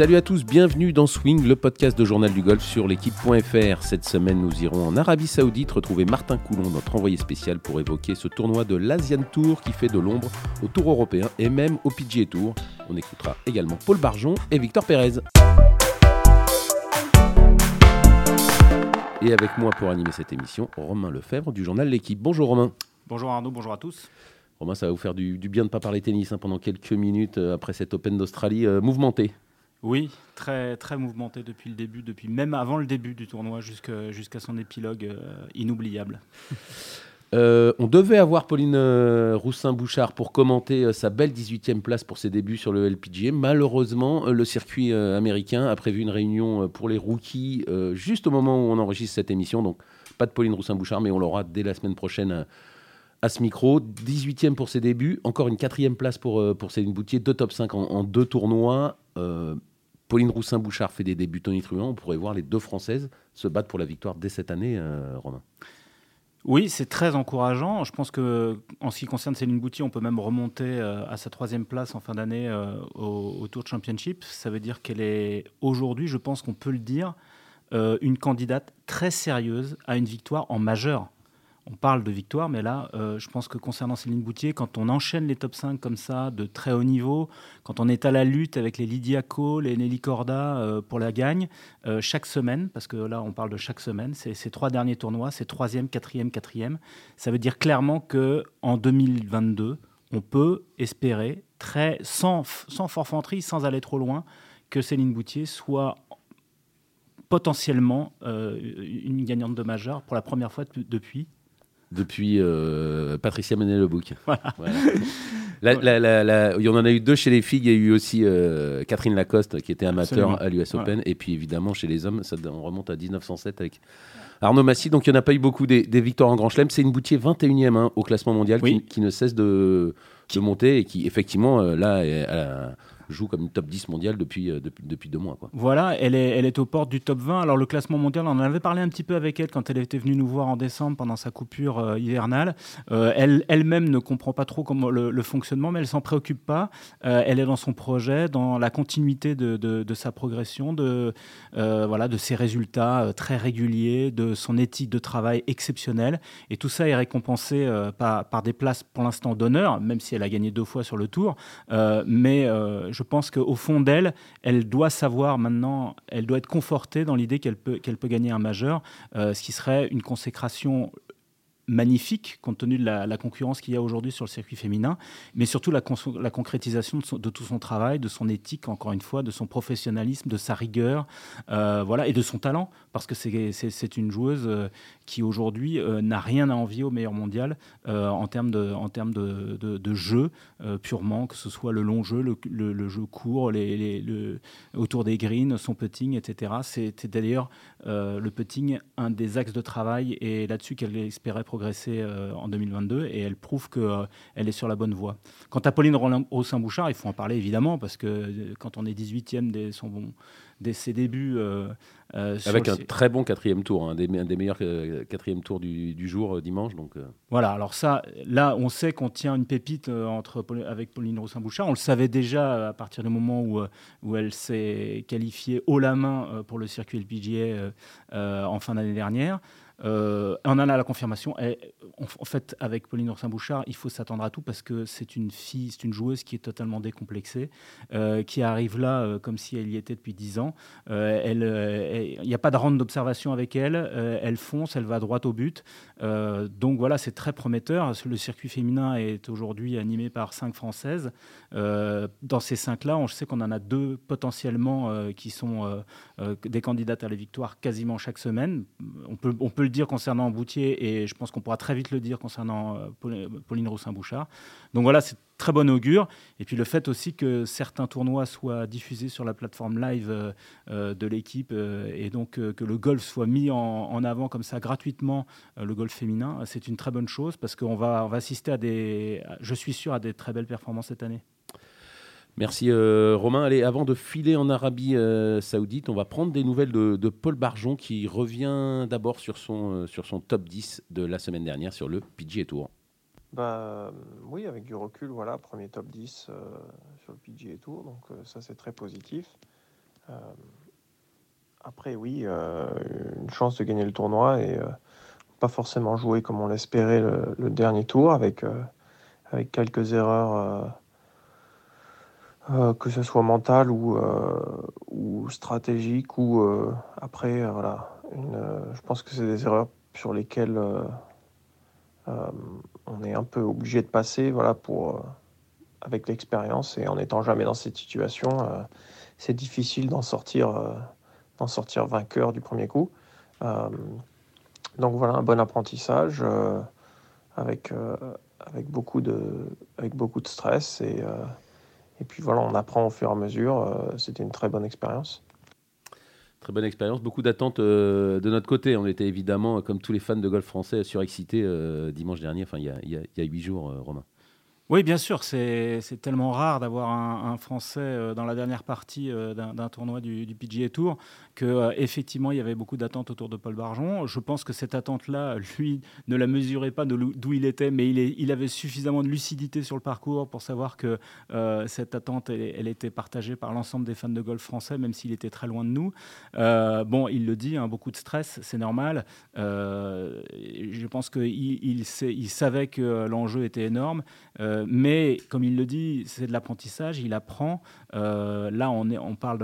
Salut à tous, bienvenue dans Swing, le podcast de Journal du Golf sur l'équipe.fr. Cette semaine, nous irons en Arabie Saoudite retrouver Martin Coulon, notre envoyé spécial, pour évoquer ce tournoi de l'Asian Tour qui fait de l'ombre au Tour européen et même au PGA Tour. On écoutera également Paul Barjon et Victor Pérez. Et avec moi pour animer cette émission, Romain Lefebvre du journal L'équipe. Bonjour Romain. Bonjour Arnaud, bonjour à tous. Romain, ça va vous faire du, bien de ne pas parler tennis hein, pendant quelques minutes euh, après cet Open d'Australie euh, mouvementé. Oui, très, très mouvementé depuis le début, depuis même avant le début du tournoi jusqu'à son épilogue euh, inoubliable. Euh, on devait avoir Pauline euh, Roussin-Bouchard pour commenter sa belle 18e place pour ses débuts sur le LPGA. Malheureusement, le circuit américain a prévu une réunion pour les rookies juste au moment où on enregistre cette émission. Donc, pas de Pauline Roussin-Bouchard, mais on l'aura dès la semaine prochaine à ce micro. 18e pour ses débuts, encore une quatrième place pour, pour Céline Boutier, deux top 5 en, en deux tournois. Pauline Roussin-Bouchard fait des débuts tonitruants. On pourrait voir les deux Françaises se battre pour la victoire dès cette année, euh, Romain. Oui, c'est très encourageant. Je pense que en ce qui concerne Céline Boutier, on peut même remonter euh, à sa troisième place en fin d'année euh, au, Tour Championship. Ça veut dire qu'elle est aujourd'hui, je pense qu'on peut le dire, une candidate très sérieuse à une victoire en majeur on parle de victoire, mais là, euh, je pense que concernant Céline Boutier, quand on enchaîne les top 5 comme ça, de très haut niveau, quand on est à la lutte avec les Lydia Ko, les Nelly Corda euh, pour la gagne, euh, chaque semaine, parce que là, on parle de chaque semaine, c'est ces trois derniers tournois, c'est troisième, quatrième, quatrième, ça veut dire clairement que en 2022, on peut espérer, sans, sans forfanterie, sans aller trop loin, que Céline Boutier soit potentiellement une gagnante de majeur pour la première fois depuis depuis euh, Patricia Menel-Lebouk. Voilà. il y en a eu deux chez les filles. Il y a eu aussi euh, Catherine Lacoste, qui était amateur à l'US Open. Et puis évidemment, chez les hommes, ça, on remonte à 1907 avec Arnaud Massy. Donc il n'y en a pas eu beaucoup des, victoires en Grand Chelem. C'est une boutier 21e hein, au classement mondial qui, ne cesse de, de, monter et qui, effectivement, euh, là, est, joue comme une top 10 mondiale depuis, euh, depuis, depuis, deux mois. Quoi. Voilà, elle est, elle est aux portes du top 20. Alors le classement mondial, on en avait parlé un petit peu avec elle quand elle était venue nous voir en décembre pendant sa coupure euh, hivernale. Euh, elle, elle-même ne comprend pas trop comment le, fonctionnement, mais elle s'en préoccupe pas. elle est dans son projet, dans la continuité de, de, sa progression, de, voilà, de ses résultats très réguliers, de son éthique de travail exceptionnelle. Et tout ça est récompensé par, par des places pour l'instant d'honneur, même si elle a gagné deux fois sur le tour. mais je je pense qu'au fond d'elle, elle doit savoir maintenant, elle doit être confortée dans l'idée qu'elle peut, qu'elle peut gagner un majeur, euh, ce qui serait une consécration magnifique compte tenu de la, concurrence qu'il y a aujourd'hui sur le circuit féminin, mais surtout la, la concrétisation de, tout son travail, de son éthique, encore une fois, de son professionnalisme, de sa rigueur, euh, voilà, et de son talent, parce que c'est une joueuse euh, qui aujourd'hui euh, n'a rien à envier au meilleur mondial en termes de, en termes de, de, jeu purement, que ce soit le long jeu, le, jeu court, les, le, autour des greens, son putting, etc. C'était d'ailleurs le putting un des axes de travail et là-dessus qu'elle espérait progresser progressé euh, en 2022 et elle prouve qu'elle euh, est sur la bonne voie. Quant à Pauline Rossin-Bouchard, il faut en parler évidemment parce que euh, quand on est 18e dès, son bon, dès ses débuts. Avec un très bon quatrième tour, un, des, des, meilleurs quatrième tours du, du jour dimanche. Donc, Voilà, alors ça, là, on sait qu'on tient une pépite entre, avec Pauline Rossin-Bouchard. On le savait déjà à partir du moment où, où elle s'est qualifiée haut la main pour le circuit LPGA en fin d'année dernière. Euh, on en a la confirmation. en, fait, avec Pauline Oursin-Bouchard, il faut s'attendre à tout parce que c'est une fille, c'est une joueuse qui est totalement décomplexée, euh, qui arrive là euh, comme si elle y était depuis 10 ans. Il n'y a pas de rente d'observation avec elle. elle fonce, elle va droit au but. donc voilà, c'est très prometteur. Le circuit féminin est aujourd'hui animé par cinq Françaises. dans ces cinq-là, on sait qu'on en a deux potentiellement qui sont des candidates à la victoire quasiment chaque semaine. On peut, on peut dire concernant Boutier et je pense qu'on pourra très vite le dire concernant euh, Pauline Roussin-Bouchard. Donc voilà, c'est très bon augure. Et puis le fait aussi que certains tournois soient diffusés sur la plateforme live euh, euh, de l'équipe et donc que le golf soit mis en, avant comme ça gratuitement, le golf féminin, c'est une très bonne chose parce qu'on va, on va assister à des, je suis sûr, à des très belles performances cette année. Merci euh, Romain. Allez, avant de filer en Arabie euh, Saoudite, on va prendre des nouvelles de, Paul Barjon qui revient d'abord sur son, euh, sur son top 10 de la semaine dernière sur le PGA Tour. Bah, oui, avec du recul, voilà, premier top 10 sur le PGA Tour, donc ça c'est très positif. après, oui, une chance de gagner le tournoi et pas forcément jouer comme on l'espérait le, dernier tour avec, avec quelques erreurs euh, que ce soit mental ou, euh, stratégique ou euh, après voilà je pense que c'est des erreurs sur lesquelles on est un peu obligé de passer voilà pour avec l'expérience et en n'étant jamais dans cette situation c'est difficile d'en sortir d'en sortir vainqueur du premier coup. Donc voilà un bon apprentissage avec avec beaucoup de avec beaucoup de stress et et puis voilà, on apprend au fur et à mesure. Euh, c'était une très bonne expérience. Très bonne expérience, beaucoup d'attentes euh, de notre côté. On était évidemment, comme tous les fans de golf français, surexcités euh, dimanche dernier, enfin il y a huit jours, Romain. Oui, bien sûr, c'est tellement rare d'avoir un, Français euh, dans la dernière partie euh, d'un tournoi du, PGA Tour que euh, effectivement il y avait beaucoup d'attentes autour de Paul Barjon. Je pense que cette attente-là, lui, ne la mesurait pas d'où il était, mais il, avait suffisamment de lucidité sur le parcours pour savoir que cette attente, elle, était partagée par l'ensemble des fans de golf français, même s'il était très loin de nous. bon, il le dit, hein, beaucoup de stress, c'est normal. je pense qu'il il, il, savait que l'enjeu était énorme. Mais comme il le dit, c'est de l'apprentissage, il apprend. Euh, là, on, est, on parle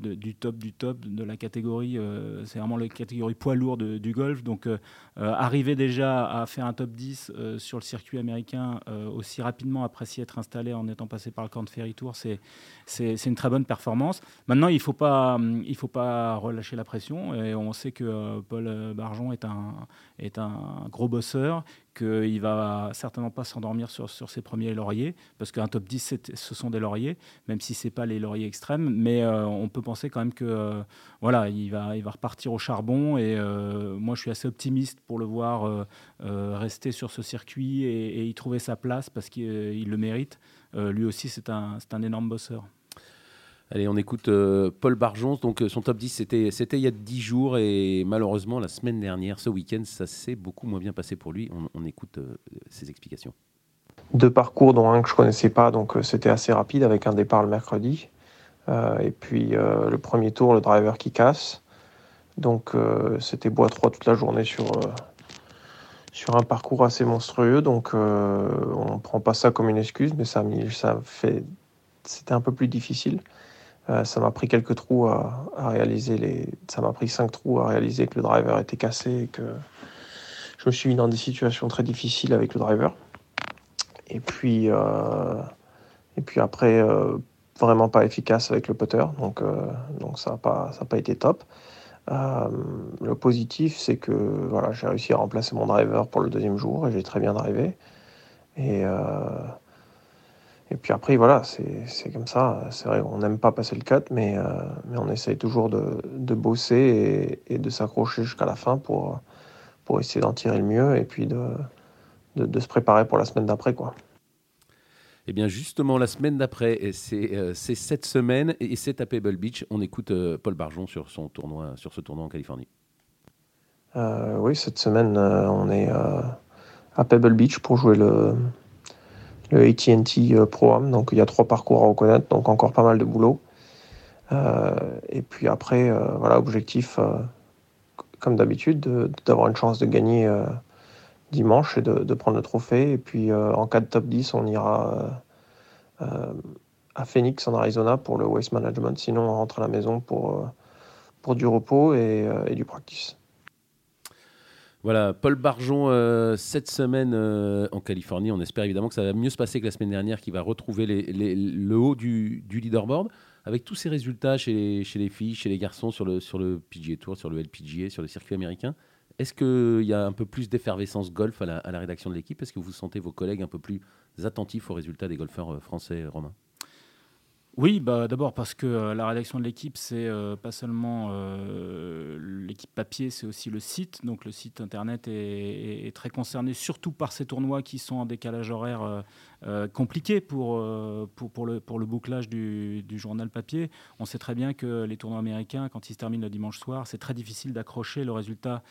du top du top de la catégorie, euh, c'est vraiment la catégorie poids lourd du golf. Donc, arriver déjà à faire un top 10 sur le circuit américain aussi rapidement après s'y être installé en étant passé par le Camp Ferry Tour, c'est, une très bonne performance. Maintenant, il ne faut, pas, il faut pas relâcher la pression. Et on sait que Paul Barjon est un, est un gros bosseur qu'il va certainement pas s'endormir sur, sur, ses premiers lauriers, parce qu'un top 10, ce sont des lauriers, même si ce n'est pas les lauriers extrêmes, mais euh, on peut penser quand même que euh, voilà, il va, il va repartir au charbon, et euh, moi je suis assez optimiste pour le voir rester sur ce circuit et, et, y trouver sa place, parce qu'il le mérite. lui aussi, c'est un, un énorme bosseur. Allez, on écoute euh, Paul Barjon. Donc, euh, son top 10, c'était, c'était il y a 10 jours. Et malheureusement, la semaine dernière, ce week-end, ça s'est beaucoup moins bien passé pour lui. On, écoute euh, ses explications. Deux parcours, dont un que je ne connaissais pas. Donc, c'était assez rapide avec un départ le mercredi. et puis, le premier tour, le driver qui casse. Donc, c'était bois 3 toute la journée sur, sur un parcours assez monstrueux. Donc, on ne prend pas ça comme une excuse, mais ça, ça fait. C'était un peu plus difficile. Euh, ça m'a pris quelques trous à, réaliser. Les... Ça m'a pris cinq trous à réaliser que le driver était cassé et que je me suis mis dans des situations très difficiles avec le driver. Et puis, euh, et puis après, euh, vraiment pas efficace avec le putter. Donc, donc ça n'a pas, pas été top. Le positif, c'est que voilà, j'ai réussi à remplacer mon driver pour le deuxième jour et j'ai très bien drivé. Et et puis après, voilà, c'est comme ça. C'est vrai, on n'aime pas passer le cut, mais, euh, mais on essaye toujours de, de bosser et, et de s'accrocher jusqu'à la fin pour, pour essayer d'en tirer le mieux et puis de, de, de se préparer pour la semaine d'après. quoi. Eh bien, justement, la semaine d'après, euh, c'est cette semaine et c'est à Pebble Beach. On écoute euh, Paul Barjon sur, son tournoi, sur ce tournoi en Californie. oui, cette semaine, on est à Pebble Beach pour jouer le, le AT&T euh, Pro Donc il y a trois parcours à reconnaître, donc encore pas mal de boulot. Euh, et puis après, euh, voilà, objectif, comme d'habitude, d'avoir une chance de gagner dimanche et de, prendre le trophée. Et puis en cas de top 10, on ira à Phoenix en Arizona pour le waste management. Sinon, on rentre à la maison pour, pour du repos et, du practice. Voilà, Paul Barjon, euh, cette semaine euh, en Californie. On espère évidemment que ça va mieux se passer que la semaine dernière, qui va retrouver le haut du, leaderboard. Avec tous ces résultats chez les, chez les, filles, chez les garçons, sur le, sur le PGA Tour, sur le LPGA, sur le circuit américain, est-ce qu'il y a un peu plus d'effervescence golf à la, à la rédaction de l'équipe? Est-ce que vous sentez vos collègues un peu plus attentifs aux résultats des golfeurs euh, français, Romain oui, bah, d'abord parce que euh, la rédaction de l'équipe, c'est euh, pas seulement euh, l'équipe papier, c'est aussi le site. Donc le site internet est, très concerné, surtout par ces tournois qui sont en décalage horaire compliqué pour, pour, le, pour le bouclage du, du, journal papier. On sait très bien que les tournois américains, quand ils se terminent le dimanche soir, c'est très difficile d'accrocher le résultat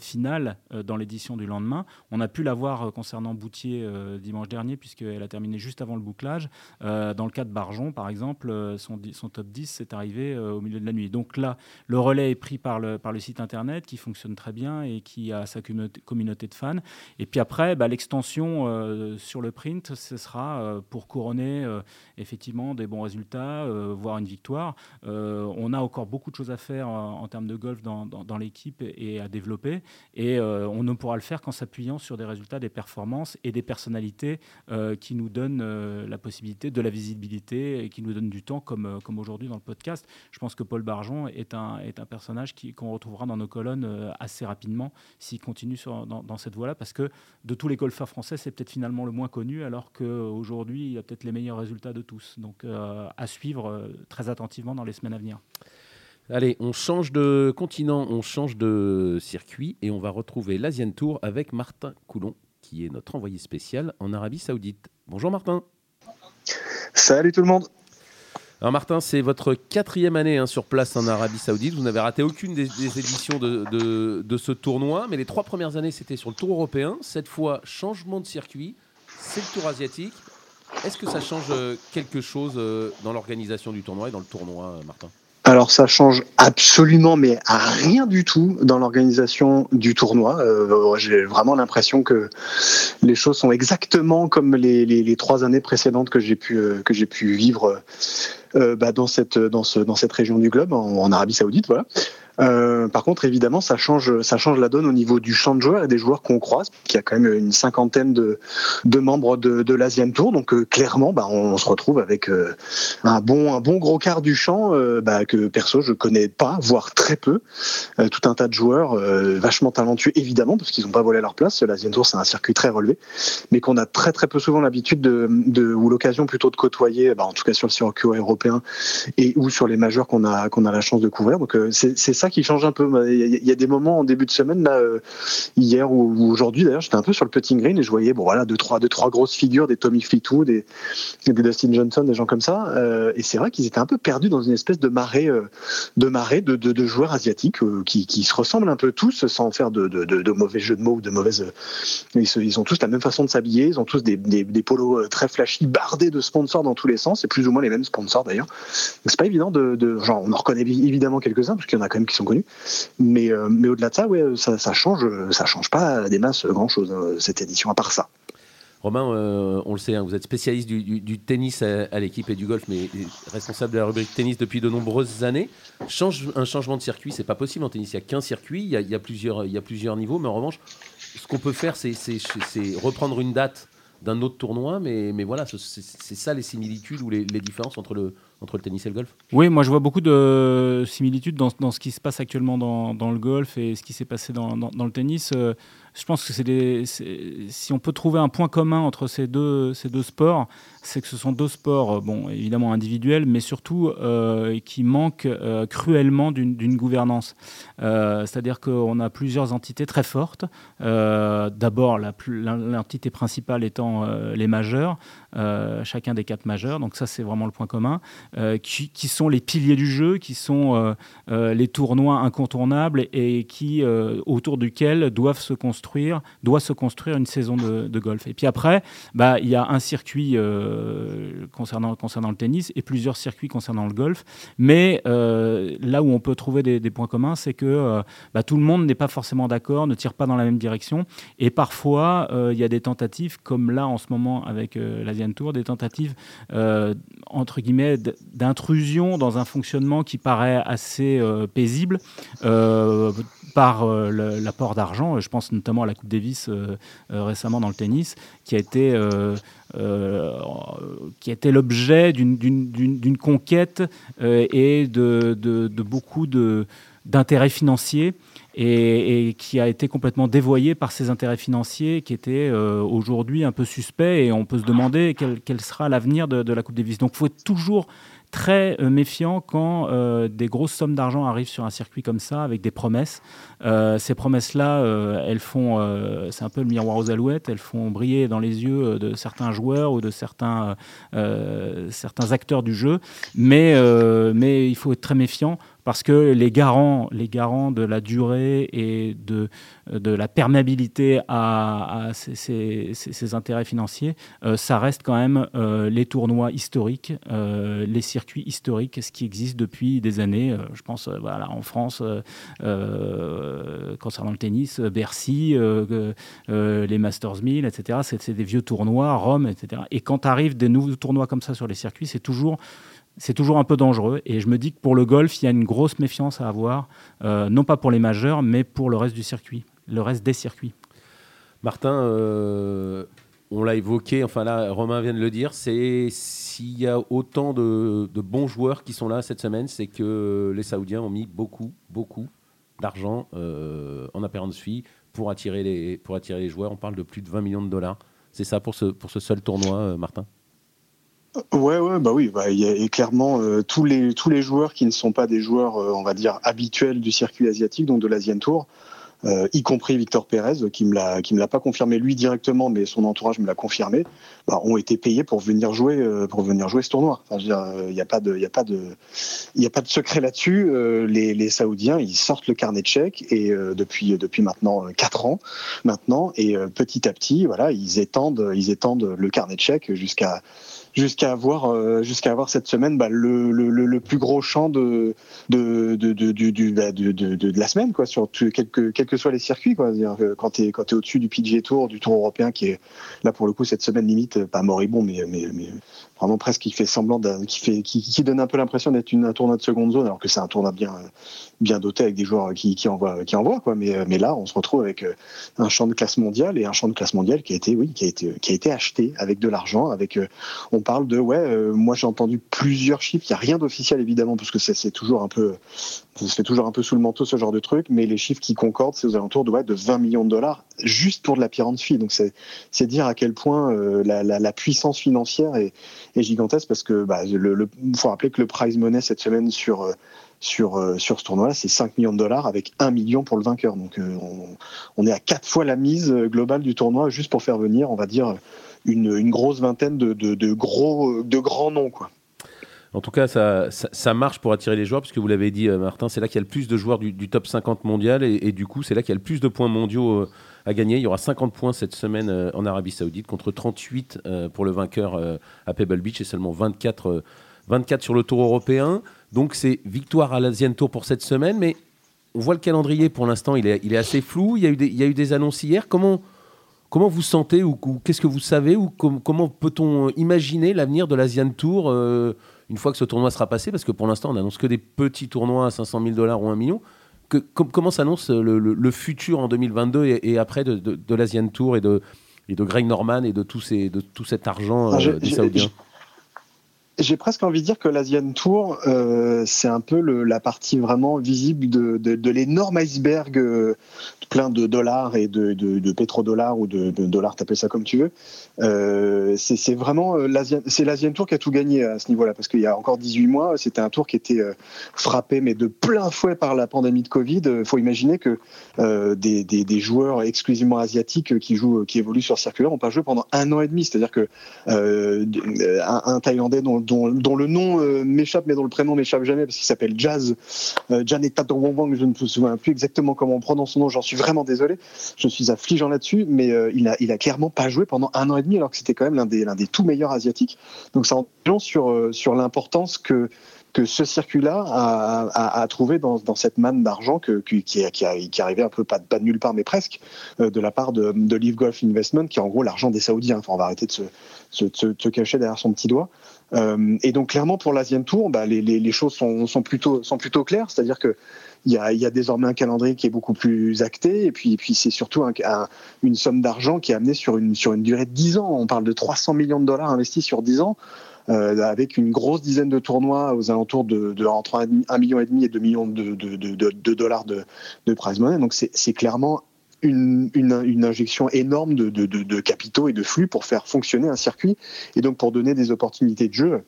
final dans l'édition du lendemain. On a pu l'avoir concernant Boutier dimanche dernier, puisqu'elle a terminé juste avant le bouclage. dans le cas de Barjon, par exemple, exemple, son, son top 10 c'est arrivé au milieu de la nuit. Donc là, le relais est pris par le, site internet qui fonctionne très bien et qui a sa communauté, de fans. Et puis après, bah, l'extension sur le print, ce sera pour couronner effectivement des bons résultats, voire une victoire. on a encore beaucoup de choses à faire en, termes de golf dans, dans, l'équipe et à développer. Et on ne pourra le faire qu'en s'appuyant sur des résultats, des performances et des personnalités qui nous donnent la possibilité de la visibilité et qui nous donnent du temps, comme, comme aujourd'hui dans le podcast. Je pense que Paul Barjon est un, est un personnage qu'on retrouvera dans nos colonnes assez rapidement s'il continue sur, dans, dans, cette voie-là, parce que de tous les golfeurs français, c'est peut-être finalement le moins connu, alors qu'aujourd'hui, il a peut-être les meilleurs résultats de tous. Donc à suivre très attentivement dans les semaines à venir. Allez, on change de continent, on change de circuit et on va retrouver l'Asian Tour avec Martin Coulon, qui est notre envoyé spécial en Arabie Saoudite. Bonjour Martin. Salut tout le monde. Alors Martin, c'est votre quatrième année hein, sur place en Arabie Saoudite. Vous n'avez raté aucune des, éditions de, ce tournoi, mais les trois premières années, c'était sur le Tour européen. Cette fois, changement de circuit, c'est le Tour asiatique. Est-ce que ça change euh, quelque chose euh, dans l'organisation du tournoi et dans le tournoi, euh, Martin? Alors ça change absolument, mais à rien du tout dans l'organisation du tournoi. J'ai vraiment l'impression que les choses sont exactement comme les, trois années précédentes que j'ai pu que j'ai pu vivre bah, dans cette dans ce dans cette région du globe en Arabie Saoudite. Voilà. Euh, par contre, évidemment, ça change, ça change la donne au niveau du champ de joueurs et des joueurs qu'on croise. Y a quand même une cinquantaine de, de membres de, de Tour, donc euh, clairement, bah, on, se retrouve avec euh, un bon, un bon gros quart du champ bah, que perso je connais pas, voire très peu. tout un tas de joueurs vachement talentueux, évidemment, parce qu'ils n'ont pas volé leur place. L'Asian Tour, c'est un circuit très relevé, mais qu'on a très très peu souvent l'habitude de, de, ou l'occasion plutôt de côtoyer, bah, en tout cas sur le circuit européen et ou sur les majeurs qu'on a qu'on a la chance de couvrir. Donc c'est ça qui change un peu. Il y a des moments en début de semaine, là, euh, hier ou, aujourd'hui d'ailleurs, j'étais un peu sur le putting green et je voyais bon, voilà, deux, trois, deux, trois grosses figures, des Tommy Fleetwood, des, Dustin Johnson, des gens comme ça. Euh, et c'est vrai qu'ils étaient un peu perdus dans une espèce de marée, euh, de, marée de, de, joueurs asiatiques qui, qui, se ressemblent un peu tous sans faire de, de, mauvais jeux de mots ou de mauvaises. Ils, ils, ont tous la même façon de s'habiller, ils ont tous des, des, des, polos très flashy, bardés de sponsors dans tous les sens, et plus ou moins les mêmes sponsors d'ailleurs. C'est pas évident de, genre, on en reconnaît évidemment quelques-uns, parce qu'il y en a quand même qui sont connus. Mais, euh, mais au-delà de ça, ouais, ça, ça change, ça change pas des masses grand-chose, hein, cette édition, à part ça. Romain, euh, on le sait, hein, vous êtes spécialiste du, tennis à, l'équipe et du golf, mais responsable de la rubrique tennis depuis de nombreuses années. Change, un changement de circuit, c'est pas possible en tennis. Il y a qu'un circuit, il y a, plusieurs, il y a plusieurs niveaux, mais en revanche, ce qu'on peut faire, c'est reprendre une date d'un autre tournoi, mais, mais voilà, c'est ça les similitudes ou les, différences entre le, entre le tennis et le golf Oui, moi je vois beaucoup de similitudes dans, dans ce qui se passe actuellement dans, dans, le golf et ce qui s'est passé dans, dans, le tennis. Euh, je pense que si on peut trouver un point commun entre ces deux, ces deux sports, c'est que ce sont deux sports, euh, bon, évidemment individuels, mais surtout euh, qui manquent euh, cruellement d'une gouvernance. C'est-à-dire qu'on a plusieurs entités très fortes. D'abord, l'entité principale étant les majeurs, chacun des quatre majeurs. Donc ça, c'est vraiment le point commun, qui, sont les piliers du jeu, qui sont les tournois incontournables et, qui, autour duquel doivent se construire, doit se construire une saison de, golf. Et puis après, bah, il y a un circuit concernant, concernant le tennis et plusieurs circuits concernant le golf. Mais euh, là où on peut trouver des, points communs, c'est que euh, bah, tout le monde n'est pas forcément d'accord, ne tire pas dans la même direction. Et parfois, il y a des tentatives, comme là en ce moment avec l'Asian Tour, des tentatives, entre guillemets, d'intrusion dans un fonctionnement qui paraît assez paisible par l'apport d'argent. Je pense notamment à la Coupe Davis récemment dans le tennis, qui a été euh, qui était l'objet d'une conquête euh, et de, beaucoup d'intérêts financiers et, qui a été complètement dévoyé par ces intérêts financiers qui étaient euh, aujourd'hui un peu suspects et on peut se demander quel, sera l'avenir de, de, la Coupe Davis. Donc il faut toujours très euh, méfiant quand euh, des grosses sommes d'argent arrivent sur un circuit comme ça avec des promesses. Euh, ces promesses-là, elles font, c'est un peu le miroir aux alouettes, elles font briller dans les yeux de certains joueurs ou de certains, certains acteurs du jeu, mais, mais il faut être très méfiant parce que les garants, les garants de la durée et de, de la perméabilité à, ces, intérêts financiers, ça reste quand même les tournois historiques, les circuits historiques, ce qui existe depuis des années. je pense voilà, en France, concernant le tennis, Bercy, les Masters 1000, etc. C'est des vieux tournois, Rome, etc. Et quand arrivent des nouveaux tournois comme ça sur les circuits, c'est toujours c'est toujours un peu dangereux. Et je me dis que pour le golf, il y a une grosse méfiance à avoir, euh, non pas pour les majeurs, mais pour le reste du circuit, le reste des circuits. Martin, euh, on l'a évoqué, enfin là, Romain vient de le dire, c'est s'il y a autant de, bons joueurs qui sont là cette semaine, c'est que les Saoudiens ont mis beaucoup, beaucoup d'argent euh, en apparence fille pour attirer, les, joueurs. On parle de plus de 20 millions de dollars. C'est ça pour ce, pour ce seul tournoi, Martin? Ouais, ouais, bah oui, bah, a clairement euh, tous les tous les joueurs qui ne sont pas des joueurs, euh, on va dire habituels du circuit asiatique, donc de l'Asian Tour, euh, y compris Victor Pérez, qui me l'a me l'a pas confirmé lui directement, mais son entourage me l'a confirmé, bah, ont été payés pour venir jouer pour venir jouer ce tournoi. Il n'y a pas de a a pas de secret là-dessus. Les, les Saoudiens, ils sortent le carnet de chèques et depuis depuis maintenant quatre ans maintenant et petit à petit, voilà, ils étendent ils étendent le carnet de chèques jusqu'à jusqu'à avoir euh, jusqu'à avoir cette semaine bah, le, le, le, plus gros champ de de de de, bah, de, la semaine quoi sur quels que quels que soient les circuits quoi. Quand tu es es au-dessus du PGA Tour du Tour européen qui est là pour le coup cette semaine limite pas moribond mais mais, mais vraiment presque qui fait semblant qui donne un peu l'impression d'être un tournoi de seconde zone alors que c'est un tournoi bien bien doté avec des joueurs qui, qui envoient qui quoi. Mais là on se retrouve avec euh, un champ de classe mondiale et un champ de classe mondiale qui a été acheté avec de l'argent avec euh, on parle de ouais euh, moi j'ai entendu plusieurs chiffres. Il y a rien d'officiel évidemment parce que c'est toujours un peu ça se fait toujours un peu sous le manteau ce genre de truc mais les chiffres qui concordent c'est aux alentours de ouais, de 20 millions de dollars juste pour de la pyramide donc c'est dire à quel point la, la, la, puissance financière est, est gigantesque parce que bah, le, faut rappeler que le prize money cette semaine sur sur, euh, sur ce tournoi-là, c'est 5 millions de dollars avec 1 million pour le vainqueur. Donc euh, on, est à quatre fois la mise globale du tournoi juste pour faire venir, on va dire, une, une grosse vingtaine de, de, gros, de grands noms. Quoi. En tout cas, ça, ça, marche pour attirer les joueurs, parce que vous l'avez dit, euh, Martin, c'est là qu'il y a le plus de joueurs du, top 50 mondial, et, du coup, c'est là qu'il y a le plus de points mondiaux à gagner. Il y aura 50 points cette semaine en Arabie Saoudite, contre 38 pour le vainqueur à Pebble Beach, et seulement 24, 24 sur le tour européen. Donc c'est victoire à l'Asian Tour pour cette semaine, mais on voit le calendrier pour l'instant, il est, il est assez flou. Il y, a eu des, il y a eu des annonces hier. Comment, comment vous sentez ou, qu'est-ce que vous savez ou comment peut-on imaginer l'avenir de l'Asian Tour euh, une fois que ce tournoi sera passé Parce que pour l'instant, on n'annonce que des petits tournois à 500 000 dollars ou 1 million. Que, comment s'annonce le, futur en 2022 et, après de, de, l'Asian Tour et de, et de Greg Norman et de tout, ces, de tout cet argent ah, euh, des Saoudiens? J'ai presque envie de dire que l'Asian Tour, euh, c'est un peu la partie vraiment visible de, de, l'énorme iceberg euh, plein de dollars et de, de, pétrodollars ou de, dollars, t'appelles ça comme tu veux. Euh, c'est vraiment euh, c'est l'Asian Tour qui a tout gagné à ce niveau-là, parce qu'il y a encore 18 mois, c'était un tour qui était frappé mais de plein fouet par la pandémie de Covid. Il faut imaginer que des, des, joueurs exclusivement asiatiques qui jouent, qui évoluent sur circulaire ont pas joué pendant un an et demi. C'est-à-dire que un, Thaïlandais dont, dont, le nom m'échappe, mais dont le prénom m'échappe jamais, parce qu'il s'appelle Jazz euh, Janeta Wong, je ne me souviens plus exactement comment on prononce son nom, j'en suis vraiment désolé. Je suis affligeant là-dessus, mais euh, il, a, clairement pas joué pendant un an et demi alors que c'était quand même l'un des, tout meilleurs asiatiques. Donc ça en dit sur, euh, sur l'importance que ce circuit-là a, trouvé dans, cette manne d'argent qui, qui, qui, arrivait un peu pas, de nulle part mais presque euh, de la part de, de Golf Investment qui est en gros l'argent des Saoudiens. Enfin, on va arrêter de se cacher derrière son petit doigt. Euh, et donc clairement pour l'Asian Tour, bah, les, choses sont, plutôt, claires, c'est-à-dire que il y a, désormais un calendrier qui est beaucoup plus acté, et puis, c'est surtout un, un, une somme d'argent qui est amenée sur une, durée de 10 ans. On parle de 300 millions de dollars investis sur 10 ans. Euh, avec une grosse dizaine de tournois aux alentours de, entre 1,5 million et demi et 2 millions de, de, dollars de prize money. Donc c'est clairement une, injection énorme de, capitaux et de flux pour faire fonctionner un circuit et donc pour donner des opportunités de jeu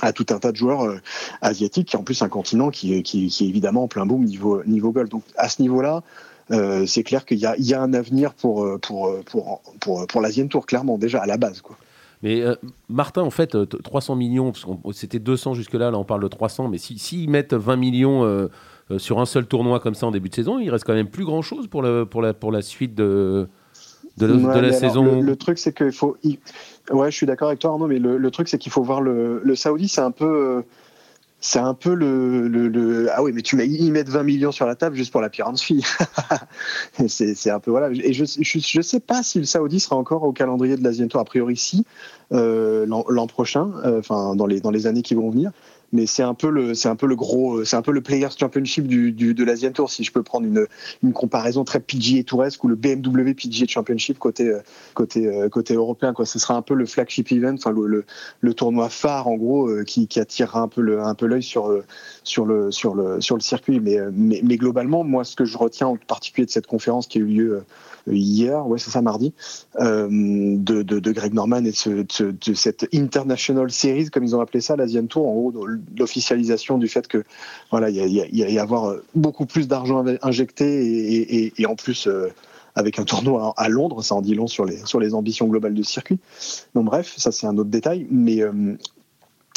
à tout un tas de joueurs euh, asiatiques, qui en plus un continent qui, est évidemment en plein boom niveau, niveau golf. Donc à ce niveau-là, euh, c'est clair qu'il y, a, un avenir pour, pour, pour, pour, Tour, clairement, déjà à la base. Quoi. Mais Martin, en fait, 300 millions, c'était 200 jusque-là, là on parle de 300, mais s'ils si, mettent 20 millions sur un seul tournoi comme ça en début de saison, il reste quand même plus grand-chose pour, le, pour, la, pour la suite de, de, la saison. le, truc, c'est qu'il faut. Ouais, je suis d'accord avec toi, Arnaud, mais le, truc, c'est qu'il faut voir le, le Saoudi, c'est un peu. c'est un peu le, le, Ah oui, mais tu mets, ils mettent 20 millions sur la table juste pour la Pirance fille. c'est un peu. Voilà. Et je ne sais pas si le Saoudi sera encore au calendrier de l'Asian Tour. A priori, si, euh, l'an prochain, euh, enfin, dans, les, dans les années qui vont venir mais c'est un peu le c'est un peu le gros c'est un peu le Players Championship du, du de l'Asian Tour si je peux prendre une, une comparaison très PGA Touresque ou le BMW PGA Championship côté côté côté européen quoi. Ce sera un peu le flagship event enfin le, le, tournoi phare en gros euh, qui, attirera un peu le un peu l'œil sur sur le sur le sur le circuit. Mais, mais mais globalement moi ce que je retiens en particulier de cette conférence qui a eu lieu hier, ouais, c'est ça, mardi, euh, de, de, de, Greg Norman et de, de, cette International Series, comme ils ont appelé ça, l'Asian Tour, en gros, l'officialisation du fait que voilà, il y, y, y, a avoir beaucoup plus d'argent injecté et, et, en plus. Euh, avec un tournoi à Londres, ça en dit long sur les, sur les ambitions globales du circuit. Donc bref, ça c'est un autre détail, mais euh,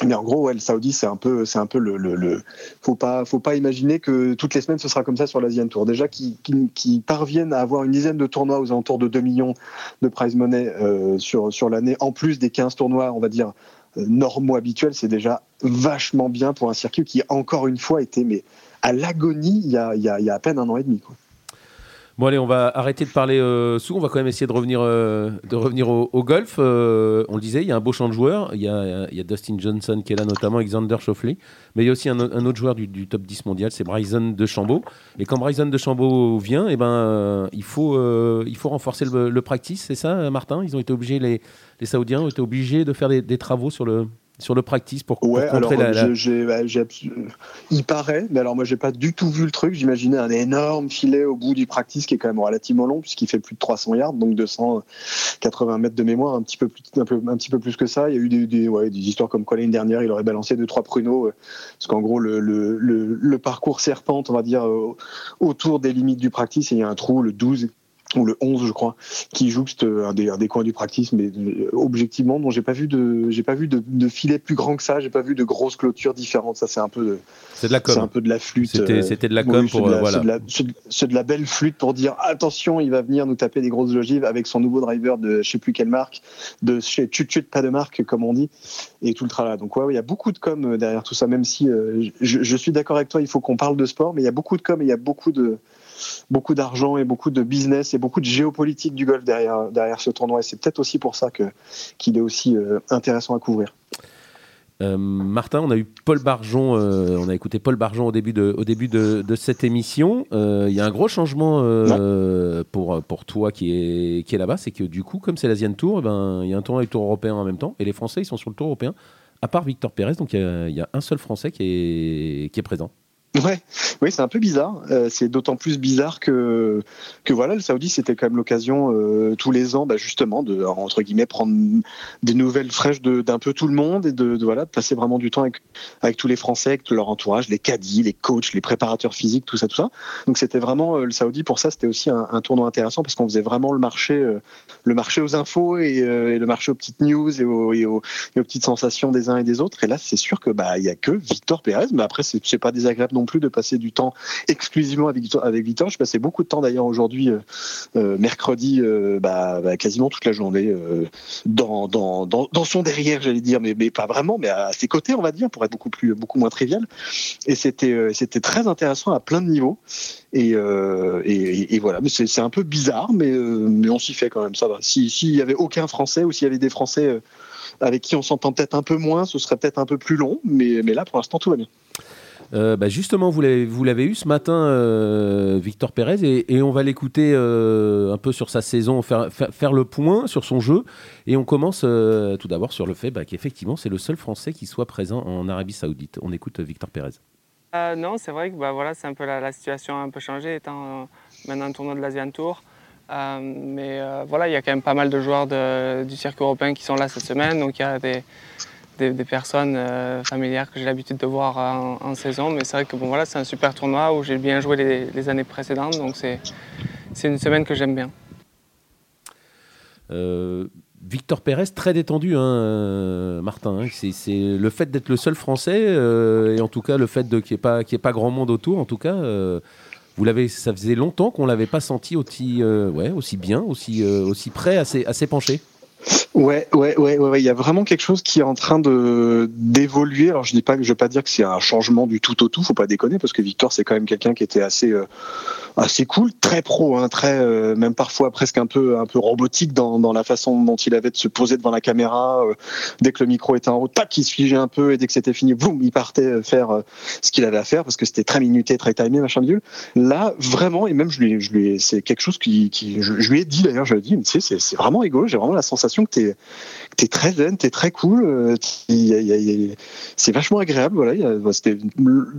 mais en gros, ouais, le Saudi, c'est un peu, c'est un peu le, le, le, faut pas, faut pas imaginer que toutes les semaines ce sera comme ça sur l'Asian Tour. Déjà, qui, qui, parviennent à avoir une dizaine de tournois aux alentours de 2 millions de prize money euh, sur sur l'année, en plus des 15 tournois, on va dire euh, normaux habituels, c'est déjà vachement bien pour un circuit qui encore une fois était mais à l'agonie il y a, il y a, il y a à peine un an et demi. Bon allez, on va arrêter de parler euh, sous, on va quand même essayer de revenir, euh, de revenir au, golf. Euh, on le disait, il y a un beau champ de joueurs, il y a, y a Dustin Johnson qui est là notamment, Alexander Schauffele, mais il y a aussi un, autre joueur du, top 10 mondial, c'est Bryson de Chambaud. Et quand Bryson de Chambaud vient, eh ben, il, faut, il faut renforcer le, practice, c'est ça Martin? Ils ont été obligés, les, les Saoudiens ont été obligés de faire des travaux sur le, sur le practice pour, ouais, alors, la, bah, il paraît, mais alors moi j'ai pas du tout vu le truc. J'imaginais un énorme filet au bout du practice qui est quand même relativement long puisqu'il fait plus de 300 yards, donc 280 mètres de mémoire, un petit peu plus, un, peu, un petit peu plus que ça. Il y a eu des, des, ouais, des histoires comme quoi l'année dernière il aurait balancé deux trois pruneaux, euh, parce qu'en gros le, le, le, parcours serpente, on va dire euh, autour des limites du practice, et il y a un trou, le 12 ou le 11 je crois qui jouxte un des, un des coins du practice mais euh, objectivement non j'ai pas vu de j'ai pas vu de, de, filet plus grand que ça j'ai pas vu de grosses clôtures différentes. Ça c'est un peu de c'est de la com. c'est un peu de la flûte c'était de la com pour la, voilà. c'est de, la belle flûte pour dire attention il va venir nous taper des grosses ogives avec son nouveau driver de je sais plus quelle marque de chez pas de marque comme on dit et tout le travail donc ouais il y a beaucoup de com euh, derrière tout ça même si euh, je, je suis d'accord avec toi il faut qu'on parle de sport mais il y a beaucoup de com et il y a beaucoup de beaucoup d'argent et beaucoup de business et beaucoup de géopolitique du golf derrière, derrière ce tournoi. Et c'est peut-être aussi pour ça qu'il est aussi euh, intéressant à couvrir. Euh, Martin, on a eu Paul Barjon, euh, on a écouté Paul Barjon au début de, au début de, cette émission. Il y a un gros changement pour, pour toi qui est, qui est là-bas, c'est que du coup, comme c'est l'Asian Tour, eh ben, il y a un tournoi et Tour européen en même temps, et les Français ils sont sur le Tour européen, à part Victor Pérez, donc il y, y, a un seul Français qui est, qui est présent. Ouais, oui, c'est un peu bizarre. Euh, c'est d'autant plus bizarre que voilà, le Saoudi, c'était quand même l'occasion euh, tous les ans, bah, justement, de entre guillemets prendre des nouvelles fraîches d'un peu tout le monde et de, voilà, de passer vraiment du temps avec tous les Français, avec tout leur entourage, les caddies, les coachs, les préparateurs physiques, tout ça, tout ça. Donc c'était vraiment euh, le Saoudi pour ça, c'était aussi un, tournoi intéressant parce qu'on faisait vraiment le marché, le marché aux infos et, le marché aux petites news et aux, et aux, et aux petites sensations des uns et des autres. Et là, c'est sûr que bah a que Victor Pérez, mais après c'est pas désagréable non plus de passer du temps exclusivement avec, avec Victor. Je passais beaucoup de temps d'ailleurs aujourd'hui, euh, euh, mercredi, euh, bah, bah, quasiment toute la journée dans, son derrière, j'allais dire, mais, pas vraiment, mais à ses côtés, on va dire, pour être beaucoup, plus, beaucoup moins trivial. Et c'était très intéressant à plein de niveaux. Et, voilà, c'est un peu bizarre, mais, on s'y fait quand même, ça va. S'il y avait aucun Français ou s'il y avait des Français avec qui on s'entend peut-être un peu moins, ce serait peut-être un peu plus long, mais là, pour l'instant, tout va bien. Euh, bah justement, vous l'avez eu ce matin, euh, Victor Pérez, et, on va l'écouter euh, un peu sur sa saison, faire, le point sur son jeu. Et on commence tout d'abord sur le fait bah, qu'effectivement, c'est le seul Français qui soit présent en Arabie Saoudite. On écoute Victor Pérez. non, c'est vrai que bah, voilà, c'est un peu la, situation a un peu changé, étant maintenant un tournoi de l'Asian Tour. mais voilà, il y a quand même pas mal de joueurs du circuit européen qui sont là cette semaine. Donc il y a des, des, personnes euh, familières que j'ai l'habitude de voir en, saison. Mais c'est vrai que bon, voilà, c'est un super tournoi où j'ai bien joué les, années précédentes. Donc c'est une semaine que j'aime bien. Euh, Victor Pérez très détendu, hein, Martin. Hein. c'est le fait d'être le seul Français et en tout cas le fait qu'il n'y ait, pas, pas grand monde autour. En tout cas, vous l'avez, ça faisait longtemps qu'on l'avait pas senti aussi, ouais, aussi bien, aussi, aussi prêt à s'épancher. Ouais, ouais, ouais, ouais, il y a vraiment quelque chose qui est en train de d'évoluer. Alors je dis pas, je veux pas dire que c'est un changement du tout au tout, faut pas déconner, parce que Victor c'est quand même quelqu'un qui était assez euh, assez cool, très pro, hein, très euh, même parfois presque un peu un peu robotique dans, dans la façon dont il avait de se poser devant la caméra. Euh, dès que le micro était en haut, tac, il se figeait un peu, et dès que c'était fini, boum, il partait faire ce qu'il avait à faire parce que c'était très minuté, très timé, machin Dieu. Là, vraiment, et même je lui, je lui, c'est quelque chose qui, qui je, lui ai dit d'ailleurs, je lui ai dit, tu sais, c'est vraiment rigolo, j'ai vraiment la sensation que t'es es très zen, t'es très cool, euh, c'est vachement agréable. Voilà,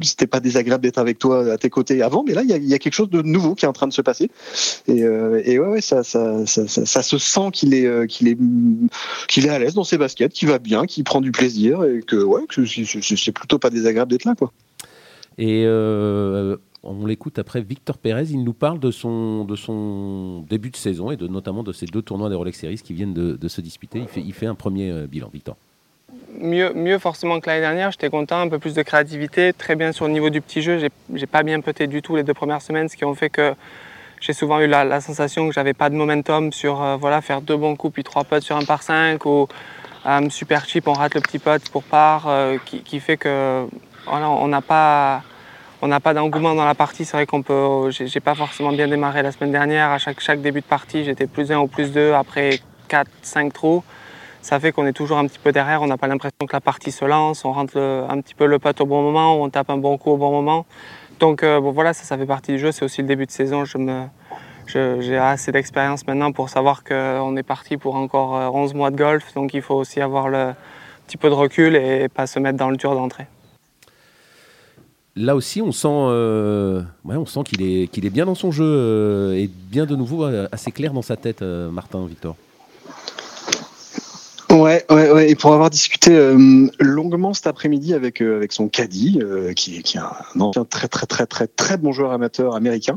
c'était pas désagréable d'être avec toi à tes côtés avant, mais là il y, a, quelque chose de nouveau qui est en train de se passer. Et, euh, et ouais, ça, ça, ça, ça, se sent qu'il est, euh, qu'il est, qu'il est à l'aise dans ses baskets, qu'il va bien, qu'il prend du plaisir et que ouais, c'est plutôt pas désagréable d'être là, quoi. Et on l'écoute après Victor Pérez. Il nous parle de son, de son début de saison et de, notamment de ces deux tournois des Rolex Series qui viennent de, se disputer. Il fait, il fait un premier euh, bilan, Victor. Mieux, mieux forcément que l'année dernière, j'étais content, un peu plus de créativité, très bien sur le niveau du petit jeu. J'ai pas bien pété du tout les deux premières semaines, ce qui ont fait que j'ai souvent eu la, sensation que j'avais pas de momentum sur euh, voilà, faire deux bons coups puis trois potes sur un par cinq ou un super cheap, on rate le petit pote pour part, euh, qui, qui, fait que on n'a pas on n'a pas d'engouement dans la partie. C'est vrai qu'on peut. J'ai pas forcément bien démarré la semaine dernière. À chaque, début de partie, j'étais plus 1 ou plus 2 après 4, 5 trous. Ça fait qu'on est toujours un petit peu derrière. On n'a pas l'impression que la partie se lance. On rentre un petit peu le pote au bon moment. On tape un bon coup au bon moment. Donc euh, voilà, ça, ça fait partie du jeu. C'est aussi le début de saison. J'ai assez d'expérience maintenant pour savoir qu'on est parti pour encore 11 euh, mois de golf. Donc il faut aussi avoir le petit peu de recul et pas se mettre dans le dur d'entrée là aussi, on sent, euh, on sent qu'il est, est bien dans son jeu euh, et bien de nouveau euh, assez clair dans sa tête, Martin, Victor. Ouais, ouais, ouais, et pour avoir discuté longuement cet après-midi avec avec son caddie, qui, qui, est un ancien très très très très très bon joueur amateur américain,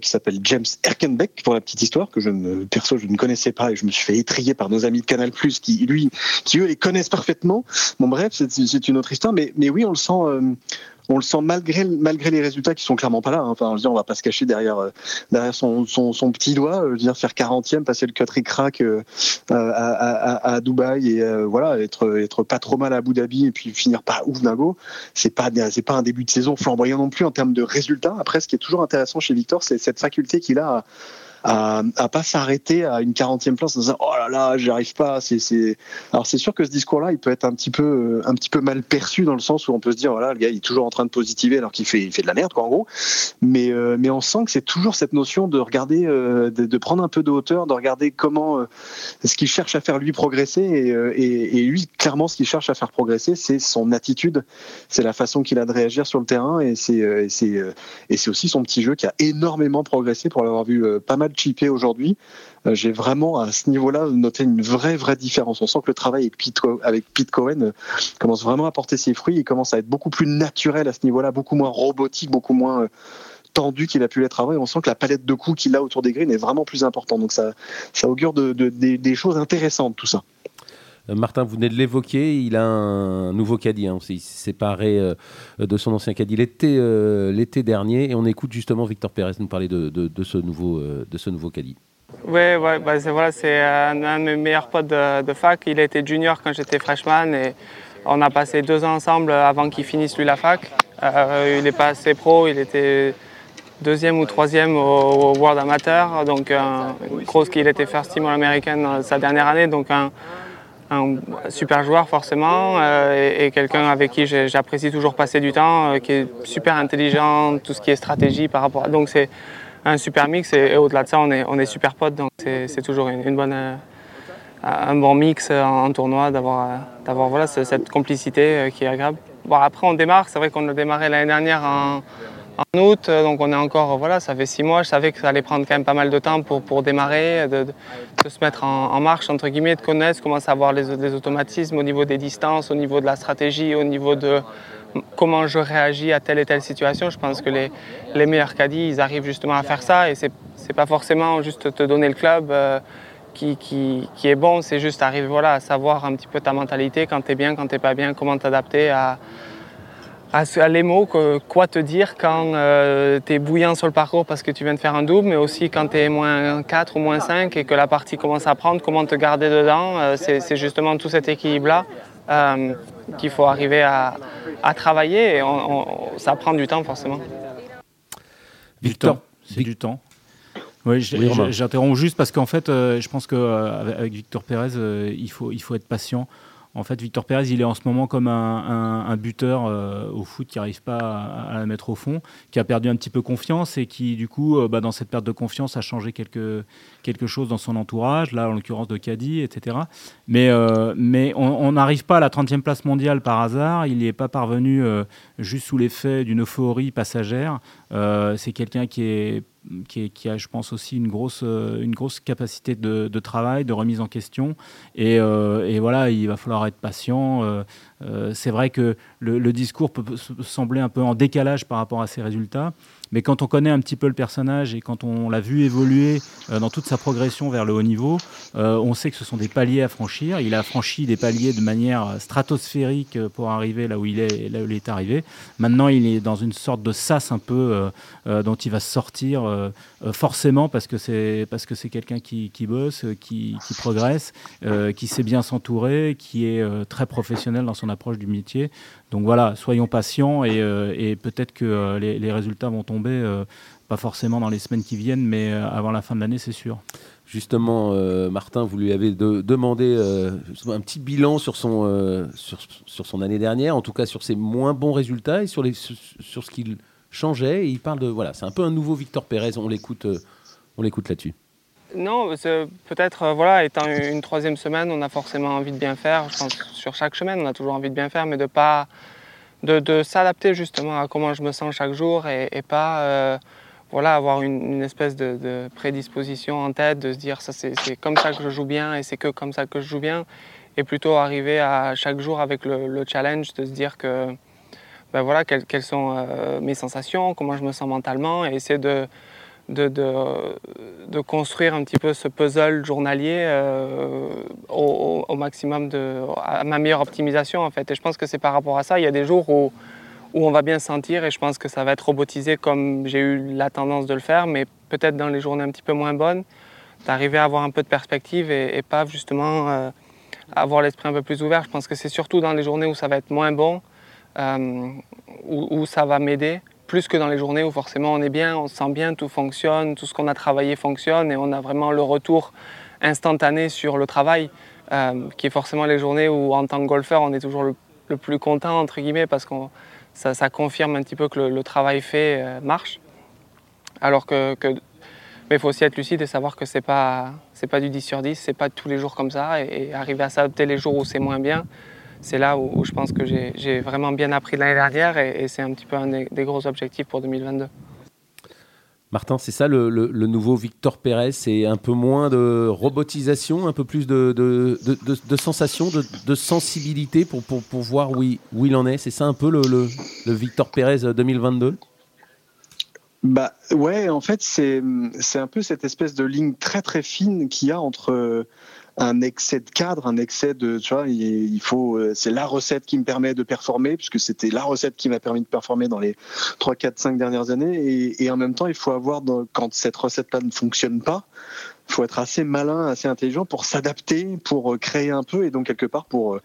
qui s'appelle James Erkenbeck pour la petite histoire que je ne perso je ne connaissais pas et je me suis fait étrier par nos amis de Canal qui lui qui eux les connaissent parfaitement. Bon bref, c'est une autre histoire, mais mais oui on le sent on le sent malgré, malgré les résultats qui sont clairement pas là. Hein. Enfin, je veux dire, on va pas se cacher derrière, euh, derrière son, son, son, petit doigt. Euh, je faire 40e, passer le cut crack euh, à, à, Dubaï et voilà, être, être pas trop mal à Abu Dhabi et puis finir par ouf dingo. C'est pas, c'est pas un début de saison flamboyant non plus en termes de résultats. Après, ce qui est toujours intéressant chez Victor, c'est cette faculté qu'il a à, à, à pas s'arrêter à une 40e place en disant oh là là j'y arrive pas. Alors c'est sûr que ce discours là il peut être un petit peu un petit peu mal perçu dans le sens où on peut se dire voilà le gars il est toujours en train de positiver alors qu'il fait il fait de la merde quoi en gros. Mais euh, mais on sent que c'est toujours cette notion de regarder euh, de, prendre un peu de hauteur de regarder comment euh, ce qu'il cherche à faire lui progresser. Et, lui clairement ce qu'il cherche à faire progresser c'est son attitude. C'est la façon qu'il a de réagir sur le terrain. Et c'est et c'est aussi son petit jeu qui a énormément progressé pour l'avoir vu pas mal chipé aujourd'hui, euh, j'ai vraiment à ce niveau-là noté une vraie vraie différence. On sent que le travail avec Pete, Cohen euh, commence vraiment à porter ses fruits. Il commence à être beaucoup plus naturel à ce niveau-là, beaucoup moins robotique, beaucoup moins euh, tendu qu'il a pu l'être avant. On sent que la palette de coups qu'il a autour des greens est vraiment plus importante. Donc ça, augure de, des choses intéressantes tout ça. Martin, vous venez de l'évoquer, il a un nouveau caddie. Hein. Il s'est séparé de son ancien caddie l'été dernier. Et on écoute justement Victor Pérez nous parler de, ce, nouveau, de ce nouveau caddie. Oui, ouais, bah, c'est voilà, un, un, de mes meilleurs potes de, fac. Il été junior quand j'étais freshman et on a passé deux ans ensemble avant qu'il finisse lui la fac. Euh, il est pas assez pro, il était deuxième ou troisième au, World Amateur, donc un gros qu'il était first team all sa dernière année, donc super joueur forcément euh, et, quelqu'un avec qui j'apprécie toujours passer du temps, euh, qui est super intelligent, tout ce qui est stratégie par rapport à... Donc c'est un super mix et, au-delà de ça, on est, on est super potes, donc c'est toujours une, bonne, euh, un bon mix en, tournoi d'avoir voilà, cette complicité qui est agréable. Bon, après, on démarre, c'est vrai qu'on a démarré l'année dernière en, en, août, donc on est encore, voilà, ça fait six mois, je savais que ça allait prendre quand même pas mal de temps pour, pour démarrer, de, se mettre en, marche, entre guillemets, de connaître, commencer à les, les automatismes au niveau des distances, au niveau de la stratégie, au niveau de comment je réagis à telle et telle situation. Je pense que les, meilleurs caddies, ils arrivent justement à faire ça et c'est pas forcément juste te donner le club euh, qui, qui, qui est bon, c'est juste arriver voilà, à savoir un petit peu ta mentalité, quand tu es bien, quand tu pas bien, comment t'adapter à, à, les mots, quoi te dire quand euh, tu es bouillant sur le parcours parce que tu viens de faire un double, mais aussi quand tu es moins 4 ou moins 5 et que la partie commence à prendre, comment te garder dedans. Euh, c'est justement tout cet équilibre-là euh, qu'il faut arriver à, travailler et ça prend du temps forcément. Victor, c'est du temps. Oui, j'interromps juste parce qu'en fait, je pense qu'avec Victor Pérez, il, faut, il faut être patient. En fait, Victor Pérez, il est en ce moment comme un, buteur euh, au foot qui n'arrive pas à, la mettre au fond, qui a perdu un petit peu confiance et qui, du coup, euh, bah, dans cette perte de confiance, a changé quelque, quelque chose dans son entourage, là, en l'occurrence de Caddy, etc. Mais, euh, mais on n'arrive pas à la 30e place mondiale par hasard. Il n'y est pas parvenu juste sous l'effet d'une euphorie passagère. C'est quelqu'un qui est qui, a, je pense, aussi une grosse, euh, une grosse capacité de, travail, de remise en question. Et, euh, et, voilà, il va falloir être patient. Euh, c'est vrai que le, discours peut sembler un peu en décalage par rapport à ces résultats. Mais quand on connaît un petit peu le personnage et quand on l'a vu évoluer euh, dans toute sa progression vers le haut niveau, euh, on sait que ce sont des paliers à franchir. Il a franchi des paliers de manière stratosphérique pour arriver là où il est, là où il est arrivé. Maintenant, il est dans une sorte de sas un peu euh, dont il va sortir forcément parce que c'est parce que c'est quelqu'un qui, qui, bosse, qui, qui progresse, qui sait bien s'entourer, qui est très professionnel dans son approche du métier. Donc voilà, soyons patients et, et peut-être que les, les résultats vont tomber euh, pas forcément dans les semaines qui viennent, mais euh, avant la fin de l'année, c'est sûr. Justement, euh, Martin, vous lui avez demandé un petit bilan sur son, sur, son année dernière, en tout cas sur ses moins bons résultats et sur, les, sur, ce qu'il changeait. Il parle de. Voilà, c'est un peu un nouveau Victor Pérez. On l'écoute on l'écoute là-dessus. Non, peut-être, voilà, étant une troisième semaine, on a forcément envie de bien faire. Je pense sur chaque semaine, on a toujours envie de bien faire, mais de pas de, s'adapter justement à comment je me sens chaque jour et, pas euh, voilà, avoir une, espèce de, prédisposition en tête, de se dire ça c'est comme ça que je joue bien et c'est que comme ça que je joue bien, et plutôt arriver à chaque jour avec le, challenge de se dire que ben voilà, quelles, sont euh, mes sensations, comment je me sens mentalement, et essayer de, de, de, construire un petit peu ce puzzle journalier euh, au, maximum, de, à ma meilleure optimisation en fait. Et je pense que c'est par rapport à ça. Il y a des jours où, où on va bien se sentir et je pense que ça va être robotisé comme j'ai eu la tendance de le faire, mais peut-être dans les journées un petit peu moins bonnes, d'arriver à avoir un peu de perspective et, pas justement euh, avoir l'esprit un peu plus ouvert. Je pense que c'est surtout dans les journées où ça va être moins bon, euh, où ça va m'aider plus que dans les journées où forcément on est bien, on se sent bien, tout fonctionne, tout ce qu'on a travaillé fonctionne et on a vraiment le retour instantané sur le travail, euh, qui est forcément les journées où en tant que golfeur on est toujours le, plus content entre guillemets parce que ça, confirme un petit peu que le, travail fait euh, marche. Alors que, mais il faut aussi être lucide et savoir que c'est pas pas du 10 sur 10, c'est pas tous les jours comme ça et arriver à s'adapter les jours où c'est moins bien c'est là où, je pense que j'ai vraiment bien appris l'année dernière et, c'est un petit peu un des, gros objectifs pour 2022. Martin, c'est ça le, nouveau Victor Pérez C'est un peu moins de robotisation, un peu plus de, de, de, sensation, de, sensibilité pour, pour, pour, voir où il, où il en est? C'est ça un peu le, le Victor Pérez 2022 bah ouais, en fait, c'est un peu cette espèce de ligne très très fine qu'il y a entre un excès de cadre, un excès de, tu vois, il faut, euh, c'est la recette qui me permet de performer, puisque c'était la recette qui m'a permis de performer dans les 3, 4, 5 dernières années. Et, et en même temps, il faut avoir, quand cette recette-là ne fonctionne pas, il faut être assez malin, assez intelligent pour s'adapter, pour euh, créer un peu, et donc quelque part pour euh,